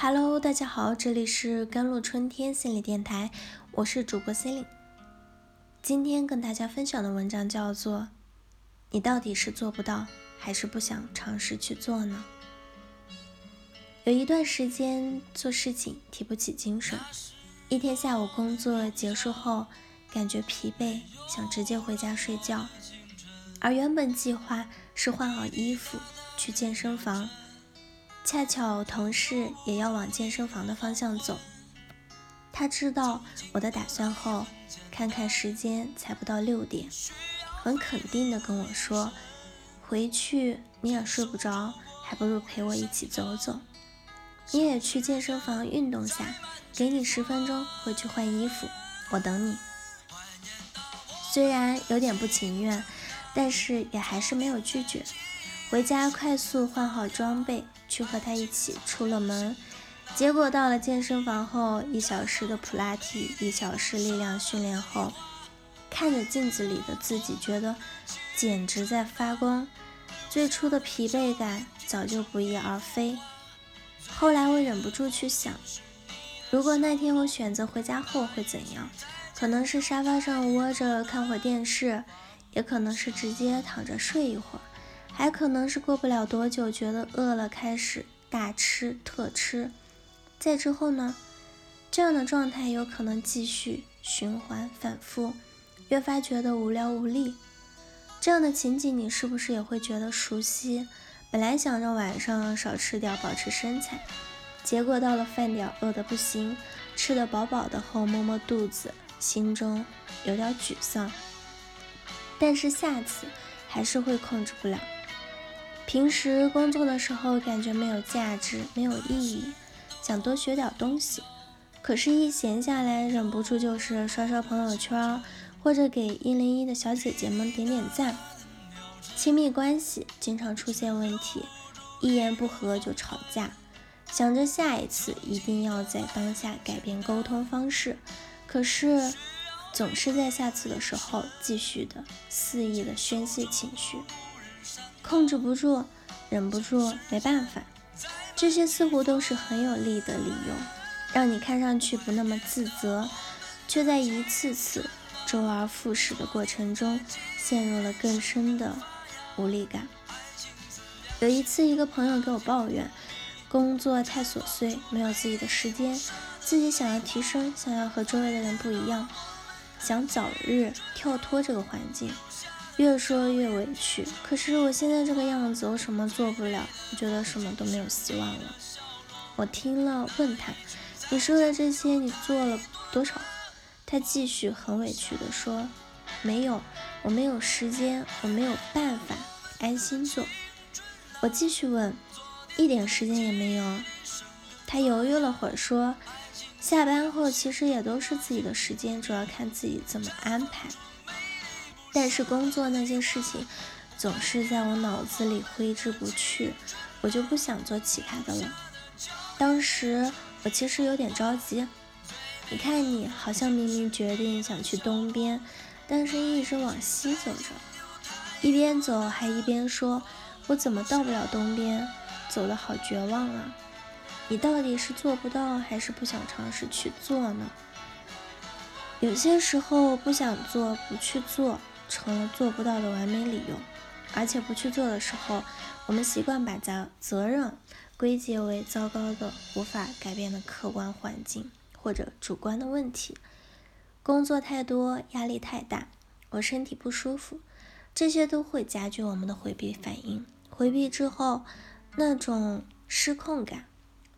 Hello，大家好，这里是甘露春天心理电台，我是主播 c e l i n e 今天跟大家分享的文章叫做《你到底是做不到，还是不想尝试去做呢？》有一段时间做事情提不起精神，一天下午工作结束后，感觉疲惫，想直接回家睡觉。而原本计划是换好衣服去健身房。恰巧同事也要往健身房的方向走，他知道我的打算后，看看时间才不到六点，很肯定的跟我说：“回去你也睡不着，还不如陪我一起走走。你也去健身房运动下，给你十分钟回去换衣服，我等你。”虽然有点不情愿，但是也还是没有拒绝。回家快速换好装备，去和他一起出了门。结果到了健身房后，一小时的普拉提，一小时力量训练后，看着镜子里的自己，觉得简直在发光。最初的疲惫感早就不翼而飞。后来我忍不住去想，如果那天我选择回家后会怎样？可能是沙发上窝着看会电视，也可能是直接躺着睡一会儿。还可能是过不了多久，觉得饿了，开始大吃特吃。再之后呢？这样的状态有可能继续循环反复，越发觉得无聊无力。这样的情景，你是不是也会觉得熟悉？本来想着晚上少吃点，保持身材，结果到了饭点，饿得不行，吃得饱饱的后，摸摸肚子，心中有点沮丧。但是下次还是会控制不了。平时工作的时候感觉没有价值，没有意义，想多学点东西，可是，一闲下来，忍不住就是刷刷朋友圈，或者给一零一的小姐姐们点点赞。亲密关系经常出现问题，一言不合就吵架，想着下一次一定要在当下改变沟通方式，可是总是在下次的时候继续的肆意的宣泄情绪。控制不住，忍不住，没办法，这些似乎都是很有力的理由，让你看上去不那么自责，却在一次次周而复始的过程中，陷入了更深的无力感。有一次，一个朋友给我抱怨，工作太琐碎，没有自己的时间，自己想要提升，想要和周围的人不一样，想早日跳脱这个环境。越说越委屈，可是我现在这个样子，我什么做不了？我觉得什么都没有希望了。我听了，问他：“你说的这些，你做了多少？”他继续很委屈地说：“没有，我没有时间，我没有办法安心做。”我继续问：“一点时间也没有？”他犹豫了会儿说：“下班后其实也都是自己的时间，主要看自己怎么安排。”但是工作那些事情总是在我脑子里挥之不去，我就不想做其他的了。当时我其实有点着急，你看你好像明明决定想去东边，但是一直往西走着，一边走还一边说：“我怎么到不了东边？走得好绝望啊！”你到底是做不到，还是不想尝试去做呢？有些时候不想做，不去做。成了做不到的完美理由，而且不去做的时候，我们习惯把责责任归结为糟糕的、无法改变的客观环境或者主观的问题。工作太多，压力太大，我身体不舒服，这些都会加剧我们的回避反应。回避之后，那种失控感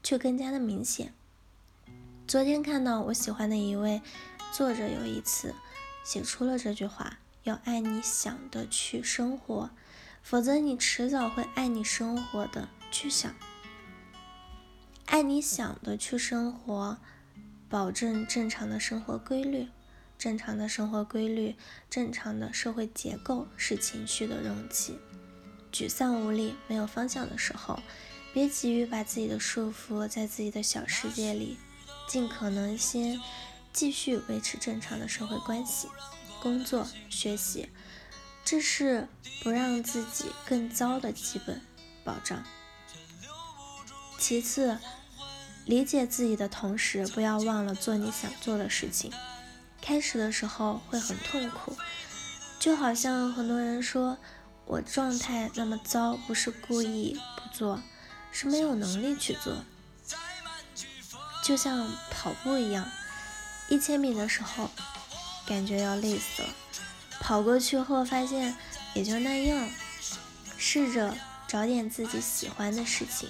却更加的明显。昨天看到我喜欢的一位作者有一次写出了这句话。要爱你想的去生活，否则你迟早会爱你生活的去想。爱你想的去生活，保证正常的生活规律。正常的生活规律，正常的社会结构是情绪的容器。沮丧无力、没有方向的时候，别急于把自己的束缚在自己的小世界里，尽可能先继续维持正常的社会关系。工作、学习，这是不让自己更糟的基本保障。其次，理解自己的同时，不要忘了做你想做的事情。开始的时候会很痛苦，就好像很多人说我状态那么糟，不是故意不做，是没有能力去做。就像跑步一样，一千米的时候感觉要累死了，跑过去后发现也就那样。试着找点自己喜欢的事情，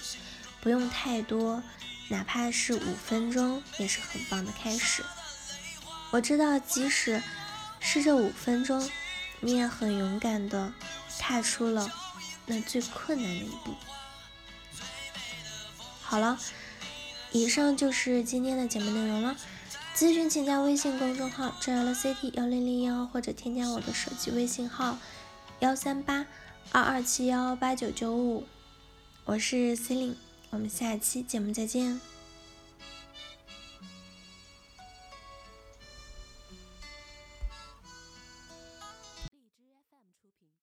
不用太多，哪怕是五分钟也是很棒的开始。我知道，即使是这五分钟，你也很勇敢的踏出了那最困难的一步。好了，以上就是今天的节目内容了。咨询请加微信公众号 JLCT 幺零零幺，或者添加我的手机微信号幺三八二二七幺八九九五。我是 c e l i n e 我们下期节目再见。